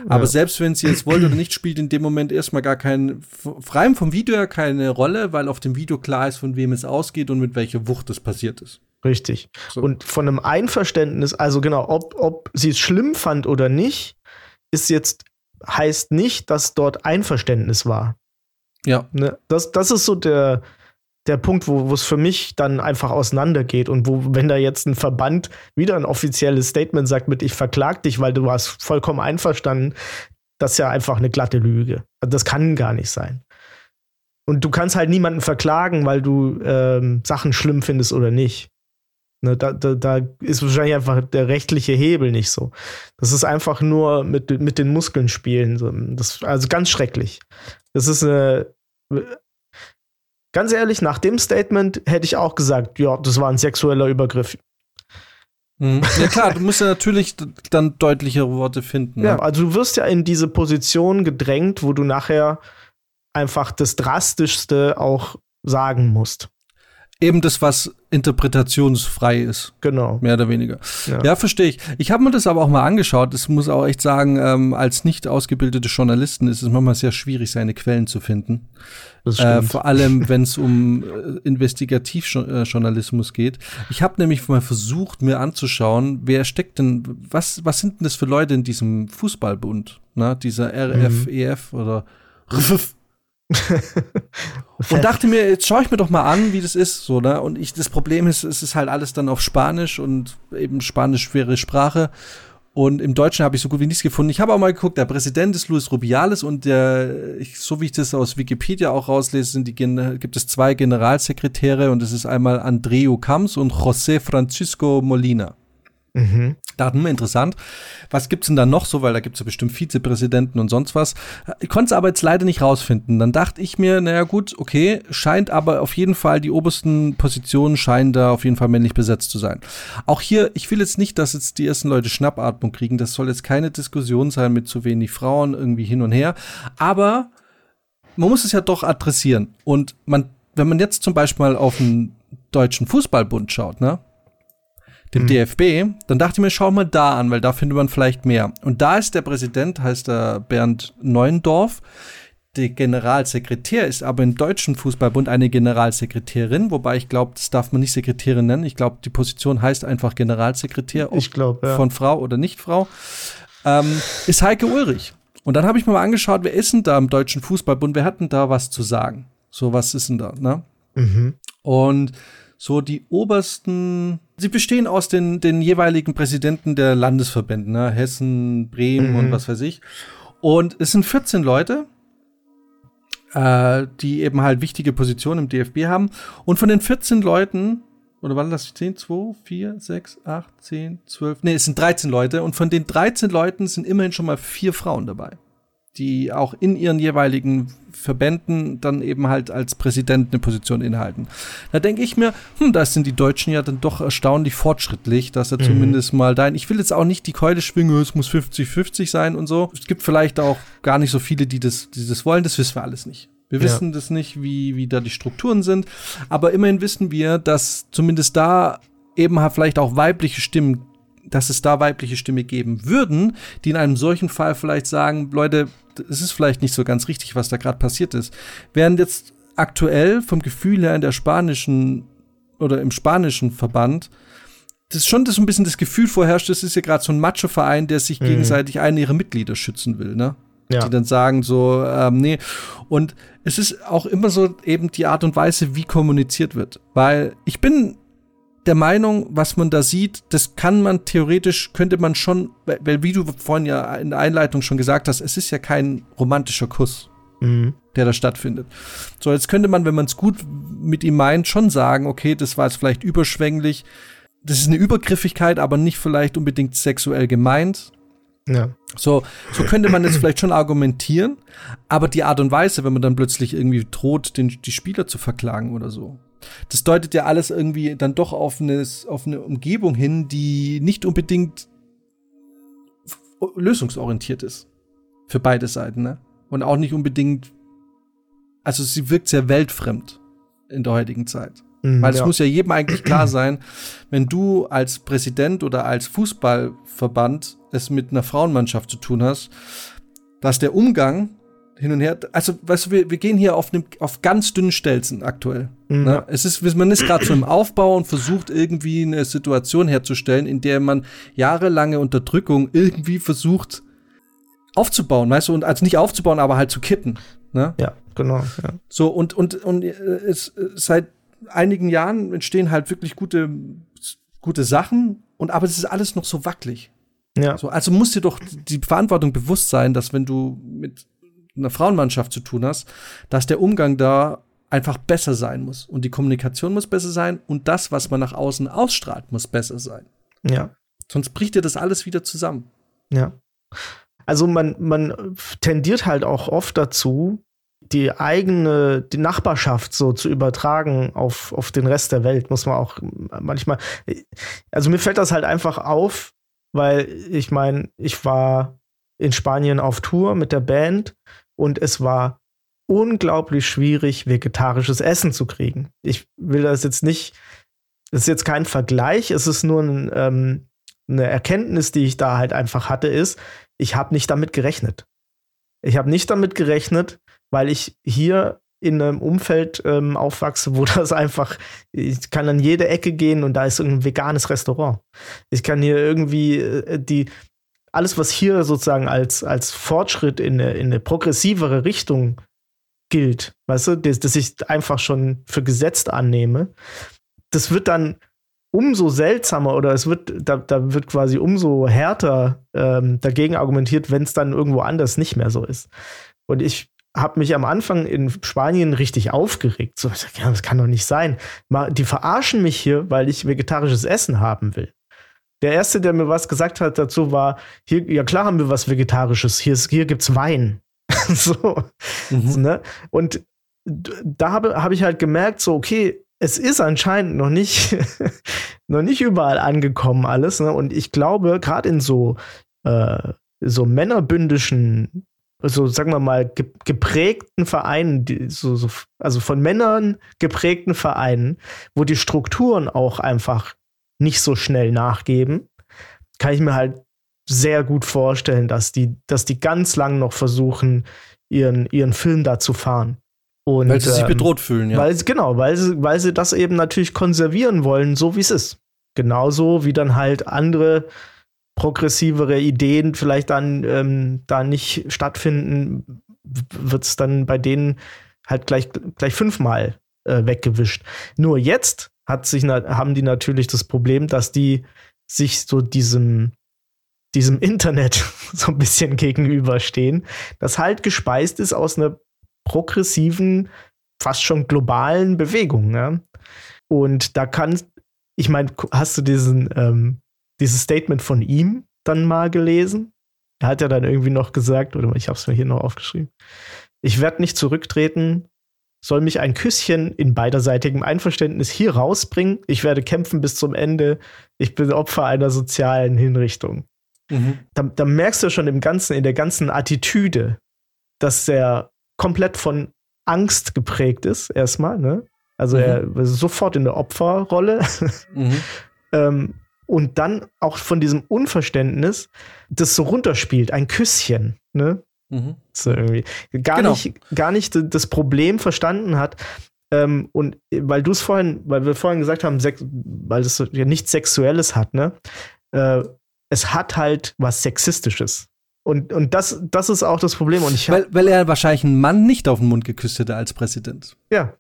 Aber ja. selbst wenn sie es wollte oder nicht, spielt in dem Moment erstmal gar kein, frei vom Video ja keine Rolle, weil auf dem Video klar ist, von wem es ausgeht und mit welcher Wucht es passiert ist. Richtig. So. Und von einem Einverständnis, also genau, ob, ob sie es schlimm fand oder nicht, ist jetzt, heißt nicht, dass dort Einverständnis war. Ja. Ne? Das, das ist so der, der Punkt, wo es für mich dann einfach auseinandergeht und wo, wenn da jetzt ein Verband wieder ein offizielles Statement sagt mit, ich verklag dich, weil du warst vollkommen einverstanden, das ist ja einfach eine glatte Lüge. Also das kann gar nicht sein. Und du kannst halt niemanden verklagen, weil du ähm, Sachen schlimm findest oder nicht. Ne, da, da, da ist wahrscheinlich einfach der rechtliche Hebel nicht so. Das ist einfach nur mit, mit den Muskeln spielen. Das, also ganz schrecklich. Das ist eine Ganz ehrlich, nach dem Statement hätte ich auch gesagt, ja, das war ein sexueller Übergriff. Mhm. Ja klar, du musst ja natürlich dann deutlichere Worte finden. Ja, ne? also du wirst ja in diese Position gedrängt, wo du nachher einfach das Drastischste auch sagen musst eben das, was interpretationsfrei ist. Genau. Mehr oder weniger. Ja, ja verstehe ich. Ich habe mir das aber auch mal angeschaut. Das muss auch echt sagen, ähm, als nicht ausgebildete Journalisten ist es manchmal sehr schwierig, seine Quellen zu finden. Das Äh, vor allem, wenn es um äh, Investigativjournalismus geht. Ich habe nämlich mal versucht, mir anzuschauen, wer steckt denn, was, was sind denn das für Leute in diesem Fußballbund? Na, dieser RFEF mhm. E oder RFF [laughs] und dachte mir, jetzt schaue ich mir doch mal an, wie das ist, so, ne? Und ich, das Problem ist, es ist halt alles dann auf Spanisch und eben Spanisch schwere Sprache. Und im Deutschen habe ich so gut wie nichts gefunden. Ich habe auch mal geguckt, der Präsident ist Luis Rubiales und der, ich, so wie ich das aus Wikipedia auch rauslese, sind die, gibt es zwei Generalsekretäre und es ist einmal Andreu Camps und José Francisco Molina. Mhm. Daten interessant. Was gibt's denn da noch so? Weil da gibt's ja bestimmt Vizepräsidenten und sonst was. Ich konnte es aber jetzt leider nicht rausfinden. Dann dachte ich mir, naja gut, okay, scheint aber auf jeden Fall, die obersten Positionen scheinen da auf jeden Fall männlich besetzt zu sein. Auch hier, ich will jetzt nicht, dass jetzt die ersten Leute Schnappatmung kriegen. Das soll jetzt keine Diskussion sein mit zu wenig Frauen irgendwie hin und her. Aber man muss es ja doch adressieren. Und man, wenn man jetzt zum Beispiel mal auf den Deutschen Fußballbund schaut, ne? Dem mhm. DFB, dann dachte ich mir, schau mal da an, weil da findet man vielleicht mehr. Und da ist der Präsident, heißt der Bernd Neuendorf. Der Generalsekretär ist aber im Deutschen Fußballbund eine Generalsekretärin, wobei ich glaube, das darf man nicht Sekretärin nennen. Ich glaube, die Position heißt einfach Generalsekretär, ich glaube, ja. von Frau oder nicht Frau. Ähm, ist Heike Ulrich. Und dann habe ich mir mal angeschaut, wer ist denn da im Deutschen Fußballbund? Wer hat denn da was zu sagen? So, was ist denn da, ne? Mhm. Und so die obersten, sie bestehen aus den, den jeweiligen Präsidenten der Landesverbände, ne? Hessen, Bremen mhm. und was weiß ich. Und es sind 14 Leute, äh, die eben halt wichtige Positionen im DFB haben. Und von den 14 Leuten, oder waren das 10, 2, 4, 6, 8, 10, 12, nee, es sind 13 Leute. Und von den 13 Leuten sind immerhin schon mal vier Frauen dabei. Die auch in ihren jeweiligen Verbänden dann eben halt als Präsident eine Position innehalten. Da denke ich mir, hm, da sind die Deutschen ja dann doch erstaunlich fortschrittlich, dass er mhm. zumindest mal dein. Ich will jetzt auch nicht die Keule schwingen, es muss 50-50 sein und so. Es gibt vielleicht auch gar nicht so viele, die das, die das wollen, das wissen wir alles nicht. Wir ja. wissen das nicht, wie, wie da die Strukturen sind, aber immerhin wissen wir, dass zumindest da eben halt vielleicht auch weibliche Stimmen dass es da weibliche Stimme geben würden, die in einem solchen Fall vielleicht sagen, Leute, es ist vielleicht nicht so ganz richtig, was da gerade passiert ist. Während jetzt aktuell vom Gefühl her in der spanischen oder im spanischen Verband das schon das ein bisschen das Gefühl vorherrscht, das ist ja gerade so ein Macho-Verein, der sich mhm. gegenseitig einen ihrer Mitglieder schützen will, ne? Ja. Die dann sagen so, ähm, nee. Und es ist auch immer so eben die Art und Weise, wie kommuniziert wird. Weil ich bin der Meinung, was man da sieht, das kann man theoretisch, könnte man schon, weil wie du vorhin ja in der Einleitung schon gesagt hast, es ist ja kein romantischer Kuss, mhm. der da stattfindet. So, jetzt könnte man, wenn man es gut mit ihm meint, schon sagen, okay, das war jetzt vielleicht überschwänglich, das ist eine Übergriffigkeit, aber nicht vielleicht unbedingt sexuell gemeint. Ja. So, so könnte man jetzt vielleicht schon argumentieren, aber die Art und Weise, wenn man dann plötzlich irgendwie droht, den, die Spieler zu verklagen oder so, das deutet ja alles irgendwie dann doch auf eine, auf eine Umgebung hin, die nicht unbedingt lösungsorientiert ist. Für beide Seiten, ne? Und auch nicht unbedingt, also sie wirkt sehr weltfremd in der heutigen Zeit. Mhm, Weil es ja. muss ja jedem eigentlich klar sein, wenn du als Präsident oder als Fußballverband es mit einer Frauenmannschaft zu tun hast, dass der Umgang hin und her. Also, weißt du, wir, wir gehen hier auf, nem, auf ganz dünnen Stelzen aktuell. Mhm. Ne? Es ist, man ist gerade so im Aufbau und versucht irgendwie eine Situation herzustellen, in der man jahrelange Unterdrückung irgendwie versucht aufzubauen, weißt du, und also nicht aufzubauen, aber halt zu kitten. Ne? Ja, genau. Ja. So, und, und, und äh, es, seit einigen Jahren entstehen halt wirklich gute, gute Sachen, und aber es ist alles noch so wackelig. Ja. So, also muss dir doch die Verantwortung bewusst sein, dass wenn du mit einer Frauenmannschaft zu tun hast, dass der Umgang da einfach besser sein muss. Und die Kommunikation muss besser sein und das, was man nach außen ausstrahlt, muss besser sein. Ja. Sonst bricht dir das alles wieder zusammen. Ja. Also man, man tendiert halt auch oft dazu, die eigene, die Nachbarschaft so zu übertragen auf, auf den Rest der Welt, muss man auch manchmal. Also mir fällt das halt einfach auf, weil ich meine, ich war in Spanien auf Tour mit der Band und es war unglaublich schwierig, vegetarisches Essen zu kriegen. Ich will das jetzt nicht, das ist jetzt kein Vergleich, es ist nur ein, ähm, eine Erkenntnis, die ich da halt einfach hatte, ist, ich habe nicht damit gerechnet. Ich habe nicht damit gerechnet, weil ich hier in einem Umfeld ähm, aufwachse, wo [laughs] das einfach, ich kann an jede Ecke gehen und da ist ein veganes Restaurant. Ich kann hier irgendwie äh, die, alles, was hier sozusagen als, als Fortschritt in eine, in eine progressivere Richtung gilt, weißt du, das, das ich einfach schon für gesetzt annehme, das wird dann umso seltsamer oder es wird, da, da wird quasi umso härter ähm, dagegen argumentiert, wenn es dann irgendwo anders nicht mehr so ist. Und ich habe mich am Anfang in Spanien richtig aufgeregt. So, ja, das kann doch nicht sein. Die verarschen mich hier, weil ich vegetarisches Essen haben will. Der erste, der mir was gesagt hat dazu, war: hier, ja klar haben wir was Vegetarisches. Hier, ist, hier gibt's Wein. [laughs] so. Mhm. ne? Und da habe hab ich halt gemerkt, so, okay, es ist anscheinend noch nicht, [laughs] noch nicht überall angekommen alles. Ne? Und ich glaube, gerade in so, äh, so männerbündischen, so sagen wir mal, geprägten Vereinen, so, so, also von Männern geprägten Vereinen, wo die Strukturen auch einfach nicht so schnell nachgeben, kann ich mir halt sehr gut vorstellen, dass die, dass die ganz lang noch versuchen, ihren, ihren Film da zu fahren. Und, weil sie sich ähm, bedroht fühlen, ja. Weil, genau, weil sie, weil sie das eben natürlich konservieren wollen, so wie es ist. Genauso wie dann halt andere progressivere Ideen vielleicht dann ähm, da nicht stattfinden, wird es dann bei denen halt gleich, gleich fünfmal äh, weggewischt. Nur jetzt hat sich, haben die natürlich das Problem, dass die sich so diesem, diesem Internet [laughs] so ein bisschen gegenüberstehen, das halt gespeist ist aus einer progressiven, fast schon globalen Bewegung. Ja? Und da kann, ich meine, hast du diesen, ähm, dieses Statement von ihm dann mal gelesen? Er hat ja dann irgendwie noch gesagt, oder ich habe es mir hier noch aufgeschrieben, ich werde nicht zurücktreten, soll mich ein Küsschen in beiderseitigem Einverständnis hier rausbringen. Ich werde kämpfen bis zum Ende. Ich bin Opfer einer sozialen Hinrichtung. Mhm. Da, da, merkst du schon im Ganzen, in der ganzen Attitüde, dass er komplett von Angst geprägt ist, erstmal, ne? Also mhm. er ist sofort in der Opferrolle. Mhm. [laughs] ähm, und dann auch von diesem Unverständnis, das so runterspielt, ein Küsschen, ne? Mhm. So irgendwie. Gar, genau. nicht, gar nicht das Problem verstanden hat. Ähm, und weil du es vorhin, weil wir vorhin gesagt haben, weil es ja nichts Sexuelles hat, ne? Äh, es hat halt was Sexistisches. Und, und das, das ist auch das Problem. Und ich weil, weil er wahrscheinlich einen Mann nicht auf den Mund geküsst hätte als Präsident. Ja,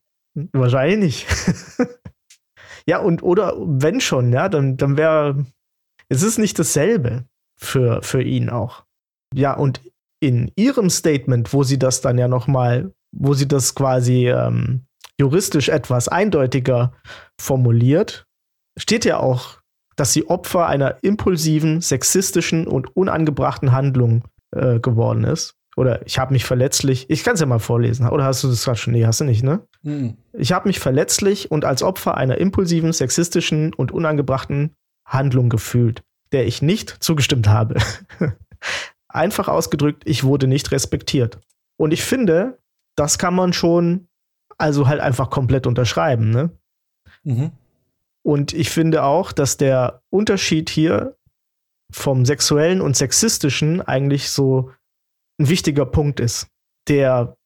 wahrscheinlich nicht. [laughs] ja, und oder wenn schon, ja, dann, dann wäre es ist nicht dasselbe für, für ihn auch. Ja, und in ihrem Statement, wo sie das dann ja noch mal, wo sie das quasi ähm, juristisch etwas eindeutiger formuliert, steht ja auch, dass sie Opfer einer impulsiven, sexistischen und unangebrachten Handlung äh, geworden ist. Oder ich habe mich verletzlich, ich kann es ja mal vorlesen, oder hast du das gerade schon? Nee, hast du nicht, ne? Mhm. Ich habe mich verletzlich und als Opfer einer impulsiven, sexistischen und unangebrachten Handlung gefühlt, der ich nicht zugestimmt habe. [laughs] Einfach ausgedrückt, ich wurde nicht respektiert. Und ich finde, das kann man schon, also halt einfach komplett unterschreiben, ne? Mhm. Und ich finde auch, dass der Unterschied hier vom sexuellen und sexistischen eigentlich so ein wichtiger Punkt ist, der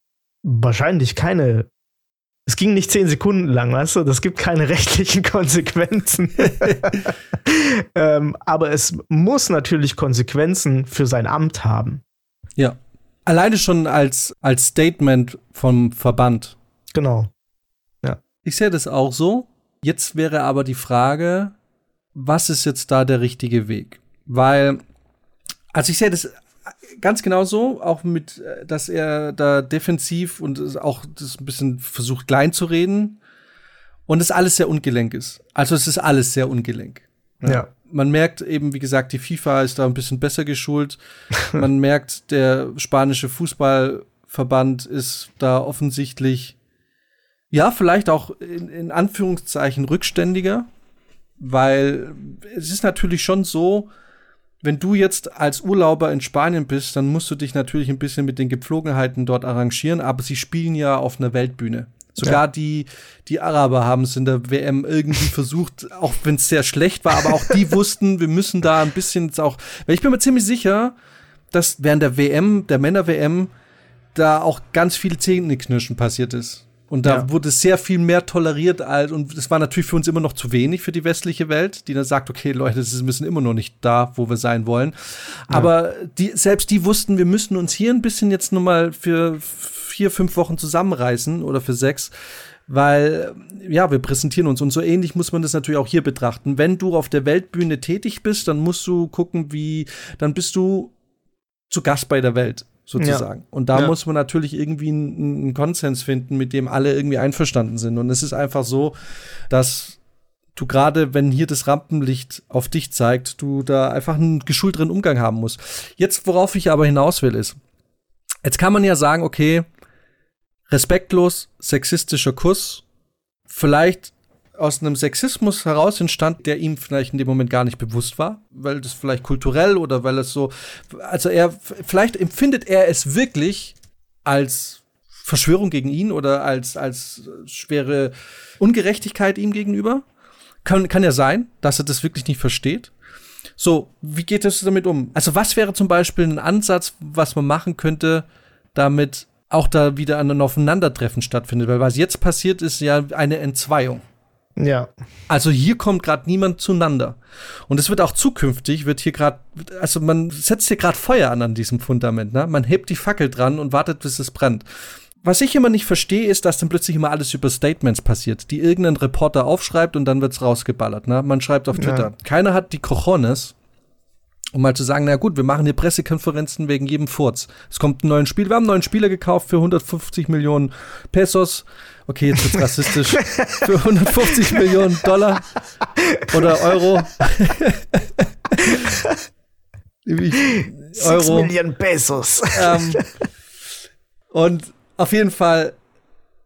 wahrscheinlich keine es ging nicht zehn Sekunden lang, weißt du? Das gibt keine [laughs] rechtlichen Konsequenzen. [laughs] ähm, aber es muss natürlich Konsequenzen für sein Amt haben. Ja. Alleine schon als, als Statement vom Verband. Genau. Ja. Ich sehe das auch so. Jetzt wäre aber die Frage, was ist jetzt da der richtige Weg? Weil, also ich sehe das ganz genau so, auch mit, äh, dass er da defensiv und auch das ein bisschen versucht klein zu reden und es alles sehr ungelenk ist. Also es ist alles sehr ungelenk. Ja. ja. Man merkt eben, wie gesagt, die FIFA ist da ein bisschen besser geschult. [laughs] Man merkt, der spanische Fußballverband ist da offensichtlich, ja, vielleicht auch in, in Anführungszeichen rückständiger, weil es ist natürlich schon so, wenn du jetzt als Urlauber in Spanien bist, dann musst du dich natürlich ein bisschen mit den Gepflogenheiten dort arrangieren, aber sie spielen ja auf einer Weltbühne. Sogar ja. die, die Araber haben es in der WM irgendwie versucht, auch wenn es sehr schlecht war, aber auch die [laughs] wussten, wir müssen da ein bisschen jetzt auch, weil ich bin mir ziemlich sicher, dass während der WM, der Männer-WM, da auch ganz viel Zähneknirschen passiert ist. Und da ja. wurde sehr viel mehr toleriert als, und das war natürlich für uns immer noch zu wenig für die westliche Welt, die dann sagt, okay, Leute, wir müssen immer noch nicht da, wo wir sein wollen. Ja. Aber die, selbst die wussten, wir müssen uns hier ein bisschen jetzt nur mal für vier, fünf Wochen zusammenreißen oder für sechs, weil, ja, wir präsentieren uns und so ähnlich muss man das natürlich auch hier betrachten. Wenn du auf der Weltbühne tätig bist, dann musst du gucken, wie, dann bist du zu Gast bei der Welt sozusagen. Ja. Und da ja. muss man natürlich irgendwie einen, einen, Konsens finden, mit dem alle irgendwie einverstanden sind. Und es ist einfach so, dass du gerade, wenn hier das Rampenlicht auf dich zeigt, du da einfach einen geschulteren Umgang haben musst. Jetzt, worauf ich aber hinaus will, ist, jetzt kann man ja sagen, okay, respektlos, sexistischer Kuss, vielleicht aus einem Sexismus heraus entstand, der ihm vielleicht in dem Moment gar nicht bewusst war, weil das vielleicht kulturell oder weil es so, also er, vielleicht empfindet er es wirklich als Verschwörung gegen ihn oder als, als schwere Ungerechtigkeit ihm gegenüber. Kann, kann ja sein, dass er das wirklich nicht versteht. So, wie geht es damit um? Also, was wäre zum Beispiel ein Ansatz, was man machen könnte, damit auch da wieder ein Aufeinandertreffen stattfindet? Weil was jetzt passiert, ist ja eine Entzweiung. Ja. Also hier kommt gerade niemand zueinander. Und es wird auch zukünftig, wird hier gerade, also man setzt hier gerade Feuer an an diesem Fundament. Ne? Man hebt die Fackel dran und wartet, bis es brennt. Was ich immer nicht verstehe, ist, dass dann plötzlich immer alles über Statements passiert, die irgendein Reporter aufschreibt und dann wird's rausgeballert. Ne? Man schreibt auf Twitter. Ja. Keiner hat die Cojones, um mal zu sagen, na gut, wir machen hier Pressekonferenzen wegen jedem Furz. Es kommt ein neues Spiel, wir haben einen neuen Spieler gekauft für 150 Millionen Pesos okay, jetzt wird's rassistisch, für 150 Millionen Dollar oder Euro. Six Million Pesos. Ähm, und auf jeden Fall,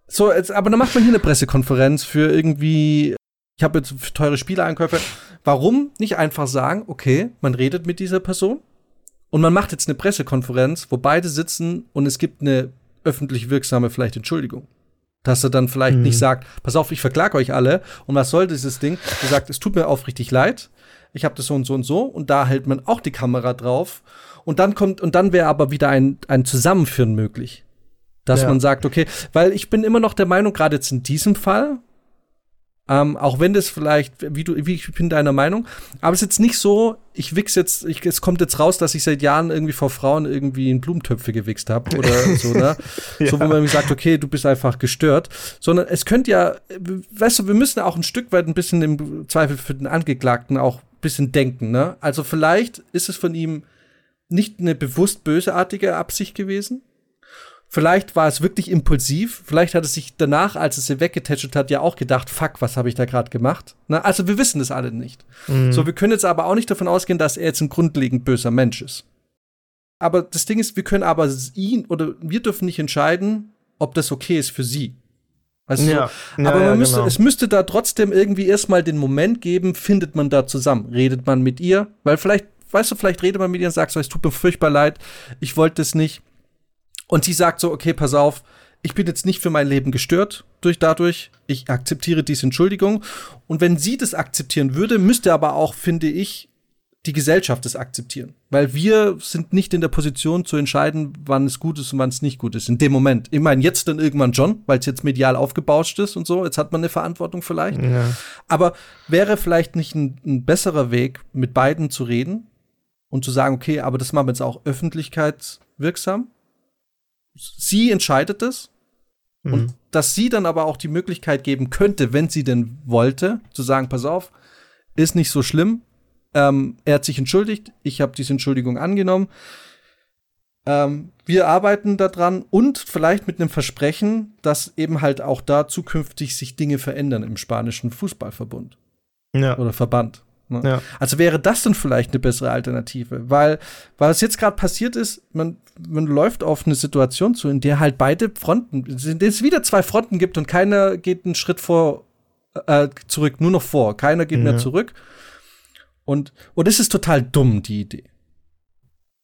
so, jetzt, aber dann macht man hier eine Pressekonferenz für irgendwie, ich habe jetzt teure Spieleeinkäufe. Warum nicht einfach sagen, okay, man redet mit dieser Person und man macht jetzt eine Pressekonferenz, wo beide sitzen und es gibt eine öffentlich wirksame vielleicht Entschuldigung. Dass er dann vielleicht mhm. nicht sagt, pass auf, ich verklag euch alle und was soll dieses Ding? Er sagt, es tut mir aufrichtig leid, ich habe das so und so und so und da hält man auch die Kamera drauf und dann kommt und dann wäre aber wieder ein, ein Zusammenführen möglich. Dass ja. man sagt, okay, weil ich bin immer noch der Meinung, gerade jetzt in diesem Fall, ähm, auch wenn das vielleicht, wie du, wie ich bin deiner Meinung, aber es ist jetzt nicht so, ich wichs jetzt, ich, es kommt jetzt raus, dass ich seit Jahren irgendwie vor Frauen irgendwie in Blumentöpfe gewichst habe oder [laughs] so, ne? ja. So, wo man sagt, okay, du bist einfach gestört. Sondern es könnte ja, weißt du, wir müssen auch ein Stück weit ein bisschen im Zweifel für den Angeklagten auch ein bisschen denken, ne? Also vielleicht ist es von ihm nicht eine bewusst bösartige Absicht gewesen, Vielleicht war es wirklich impulsiv. Vielleicht hat es sich danach, als es sie weggetätschelt hat, ja auch gedacht, fuck, was habe ich da gerade gemacht? Na, also wir wissen es alle nicht. Mhm. So, wir können jetzt aber auch nicht davon ausgehen, dass er jetzt ein grundlegend böser Mensch ist. Aber das Ding ist, wir können aber ihn oder wir dürfen nicht entscheiden, ob das okay ist für sie. Weißt ja. So? aber ja, müsste, genau. es müsste da trotzdem irgendwie erstmal den Moment geben, findet man da zusammen. Redet man mit ihr? Weil vielleicht, weißt du, vielleicht redet man mit ihr und sagt so, es tut mir furchtbar leid, ich wollte das nicht und sie sagt so, okay, pass auf, ich bin jetzt nicht für mein Leben gestört durch dadurch. Ich akzeptiere diese Entschuldigung. Und wenn sie das akzeptieren würde, müsste aber auch, finde ich, die Gesellschaft das akzeptieren. Weil wir sind nicht in der Position zu entscheiden, wann es gut ist und wann es nicht gut ist. In dem Moment. Ich meine, jetzt dann irgendwann schon, weil es jetzt medial aufgebauscht ist und so. Jetzt hat man eine Verantwortung vielleicht. Ja. Aber wäre vielleicht nicht ein, ein besserer Weg, mit beiden zu reden und zu sagen, okay, aber das machen wir jetzt auch öffentlichkeitswirksam sie entscheidet es. Mhm. Und dass sie dann aber auch die Möglichkeit geben könnte, wenn sie denn wollte, zu sagen, pass auf, ist nicht so schlimm. Ähm, er hat sich entschuldigt, ich habe diese Entschuldigung angenommen. Ähm, wir arbeiten daran und vielleicht mit einem Versprechen, dass eben halt auch da zukünftig sich Dinge verändern im spanischen Fußballverbund. Ja. Oder Verband. Ne? Ja. Also wäre das dann vielleicht eine bessere Alternative, weil was jetzt gerade passiert ist, man, man läuft auf eine Situation zu, in der halt beide Fronten, in der es wieder zwei Fronten gibt und keiner geht einen Schritt vor äh, zurück, nur noch vor, keiner geht ja. mehr zurück. Und und es ist total dumm die Idee.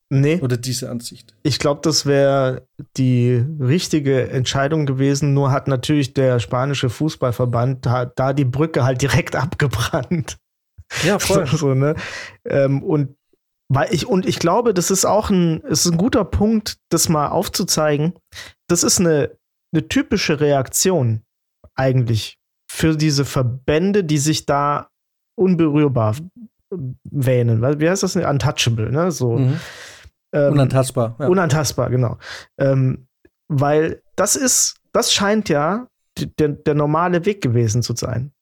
Nee. Oder diese Ansicht. Ich glaube, das wäre die richtige Entscheidung gewesen. Nur hat natürlich der spanische Fußballverband da, da die Brücke halt direkt [laughs] abgebrannt. Ja, [laughs] voll. so, ne? Ähm, und weil ich, und ich glaube, das ist auch ein, ist ein guter Punkt, das mal aufzuzeigen. Das ist eine, eine typische Reaktion eigentlich für diese Verbände, die sich da unberührbar wähnen. Wie heißt das? Untouchable, ne? So. Mhm. Ähm, unantastbar. Ja. Unantastbar, genau. Ähm, weil das ist, das scheint ja der, der normale Weg gewesen zu sein.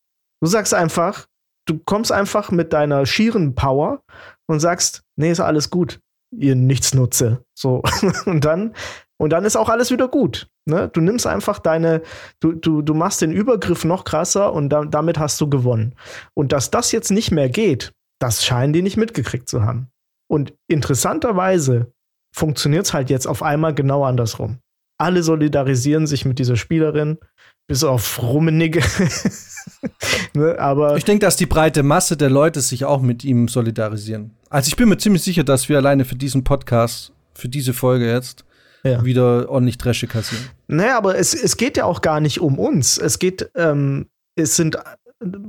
Du sagst einfach, du kommst einfach mit deiner schieren Power und sagst, nee, ist alles gut, ihr Nichtsnutze. So. [laughs] und dann, und dann ist auch alles wieder gut. Ne? Du nimmst einfach deine, du, du, du machst den Übergriff noch krasser und da, damit hast du gewonnen. Und dass das jetzt nicht mehr geht, das scheinen die nicht mitgekriegt zu haben. Und interessanterweise funktioniert es halt jetzt auf einmal genau andersrum. Alle solidarisieren sich mit dieser Spielerin, bis auf Rummenigge. [laughs] ne, aber ich denke, dass die breite Masse der Leute sich auch mit ihm solidarisieren. Also ich bin mir ziemlich sicher, dass wir alleine für diesen Podcast, für diese Folge jetzt, ja. wieder ordentlich Dresche kassieren. Naja, aber es, es geht ja auch gar nicht um uns. Es geht, ähm, es sind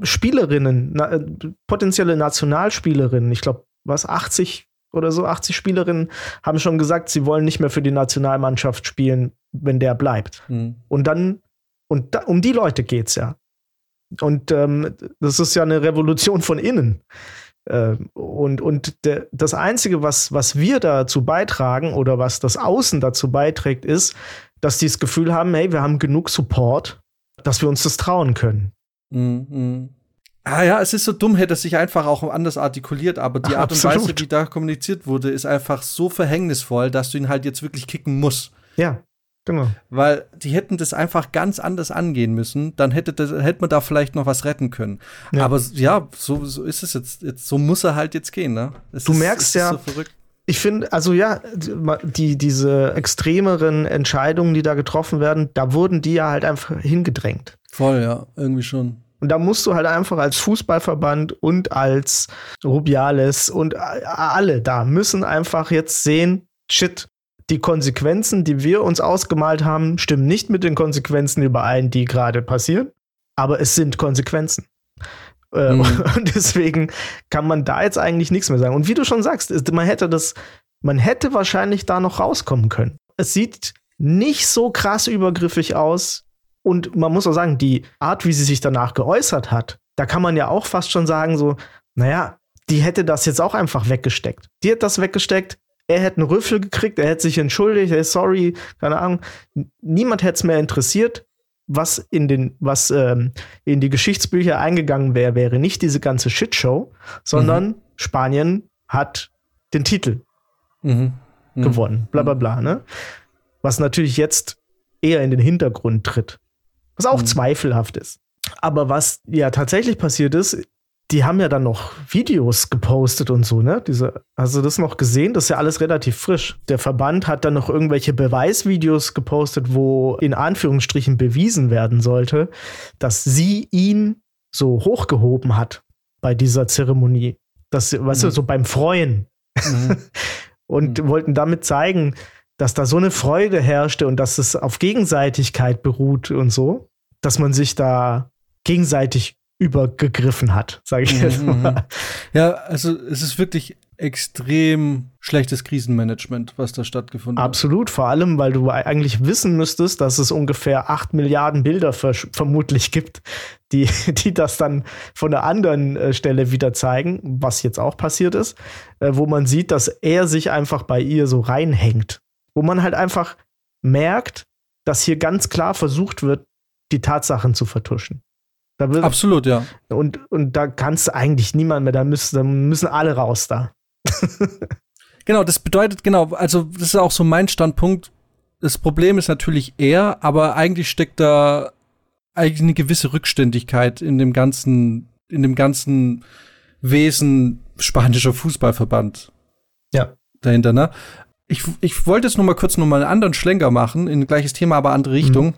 Spielerinnen, na, potenzielle Nationalspielerinnen. Ich glaube, was 80 oder so, 80 Spielerinnen haben schon gesagt, sie wollen nicht mehr für die Nationalmannschaft spielen, wenn der bleibt. Mhm. Und dann, und da, um die Leute geht's ja. Und ähm, das ist ja eine Revolution von innen. Äh, und und der, das Einzige, was, was wir dazu beitragen oder was das Außen dazu beiträgt, ist, dass die das Gefühl haben, hey, wir haben genug Support, dass wir uns das trauen können. Mhm. Ah ja, es ist so dumm, hätte es sich einfach auch anders artikuliert, aber die Ach, Art und Weise, wie da kommuniziert wurde, ist einfach so verhängnisvoll, dass du ihn halt jetzt wirklich kicken musst. Ja. Genau. Weil die hätten das einfach ganz anders angehen müssen, dann hätte, das, hätte man da vielleicht noch was retten können. Ja. Aber ja, so, so ist es jetzt, jetzt. So muss er halt jetzt gehen, ne? Es du ist, merkst ja, so Ich finde, also ja, die, diese extremeren Entscheidungen, die da getroffen werden, da wurden die ja halt einfach hingedrängt. Voll, ja, irgendwie schon. Und da musst du halt einfach als Fußballverband und als Rubiales und alle da müssen einfach jetzt sehen, shit, die Konsequenzen, die wir uns ausgemalt haben, stimmen nicht mit den Konsequenzen überein, die gerade passieren. Aber es sind Konsequenzen. Äh, mhm. [laughs] Und deswegen kann man da jetzt eigentlich nichts mehr sagen. Und wie du schon sagst, man hätte das, man hätte wahrscheinlich da noch rauskommen können. Es sieht nicht so krass übergriffig aus. Und man muss auch sagen, die Art, wie sie sich danach geäußert hat, da kann man ja auch fast schon sagen, so, naja, die hätte das jetzt auch einfach weggesteckt. Die hat das weggesteckt, er hätte einen Rüffel gekriegt, er hätte sich entschuldigt, hey, sorry, keine Ahnung. Niemand hätte es mehr interessiert. Was in den, was ähm, in die Geschichtsbücher eingegangen wäre, wäre nicht diese ganze Shitshow, sondern mhm. Spanien hat den Titel mhm. Mhm. gewonnen. Bla bla bla, ne? Was natürlich jetzt eher in den Hintergrund tritt. Was auch mhm. zweifelhaft ist. Aber was ja tatsächlich passiert ist, die haben ja dann noch Videos gepostet und so, ne? Diese, du das noch gesehen? Das ist ja alles relativ frisch. Der Verband hat dann noch irgendwelche Beweisvideos gepostet, wo in Anführungsstrichen bewiesen werden sollte, dass sie ihn so hochgehoben hat bei dieser Zeremonie. Das, weißt mhm. du, so beim Freuen. Mhm. [laughs] und mhm. wollten damit zeigen, dass da so eine Freude herrschte und dass es auf Gegenseitigkeit beruht und so, dass man sich da gegenseitig übergegriffen hat, sage ich jetzt mhm, mal. Mhm. Ja, also es ist wirklich extrem schlechtes Krisenmanagement, was da stattgefunden hat. Absolut, vor allem, weil du eigentlich wissen müsstest, dass es ungefähr acht Milliarden Bilder vermutlich gibt, die, [laughs] die das dann von der anderen äh, Stelle wieder zeigen, was jetzt auch passiert ist, äh, wo man sieht, dass er sich einfach bei ihr so reinhängt. Wo man halt einfach merkt, dass hier ganz klar versucht wird, die Tatsachen zu vertuschen. Wird, Absolut, ja. Und, und da kannst du eigentlich niemand mehr, da müssen, da müssen alle raus da. [laughs] genau, das bedeutet, genau, also das ist auch so mein Standpunkt. Das Problem ist natürlich er, aber eigentlich steckt da eigentlich eine gewisse Rückständigkeit in dem ganzen, in dem ganzen Wesen spanischer Fußballverband. Ja. Dahinter, ne? Ich, ich wollte jetzt noch mal kurz noch mal einen anderen Schlenker machen, in gleiches Thema, aber andere Richtung. Mhm.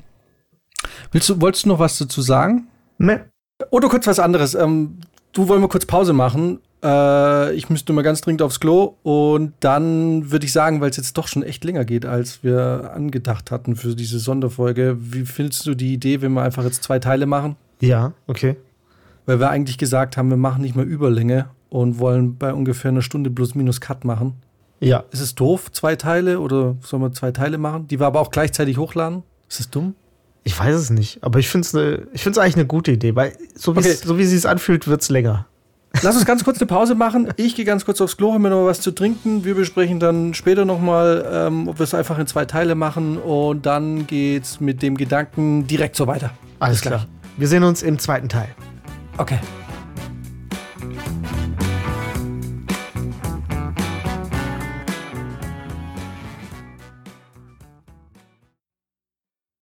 Willst du, wolltest du noch was dazu sagen? Nee. Oder kurz was anderes. Ähm, du wollen wir kurz Pause machen. Äh, ich müsste mal ganz dringend aufs Klo. Und dann würde ich sagen, weil es jetzt doch schon echt länger geht, als wir angedacht hatten für diese Sonderfolge. Wie findest du die Idee, wenn wir einfach jetzt zwei Teile machen? Ja, okay. Weil wir eigentlich gesagt haben, wir machen nicht mehr Überlänge und wollen bei ungefähr einer Stunde plus minus Cut machen. Ja. Ist es doof, zwei Teile oder sollen wir zwei Teile machen, die wir aber auch gleichzeitig hochladen? Ist es dumm? Ich weiß es nicht, aber ich finde es ne, ich eigentlich eine gute Idee, weil so wie, okay. so wie sie es anfühlt, wird es länger. Lass uns ganz kurz eine Pause machen. Ich gehe ganz kurz aufs Klo, haben mir noch was zu trinken. Wir besprechen dann später nochmal, ähm, ob wir es einfach in zwei Teile machen. Und dann geht's mit dem Gedanken direkt so weiter. Alles klar. Wir sehen uns im zweiten Teil. Okay.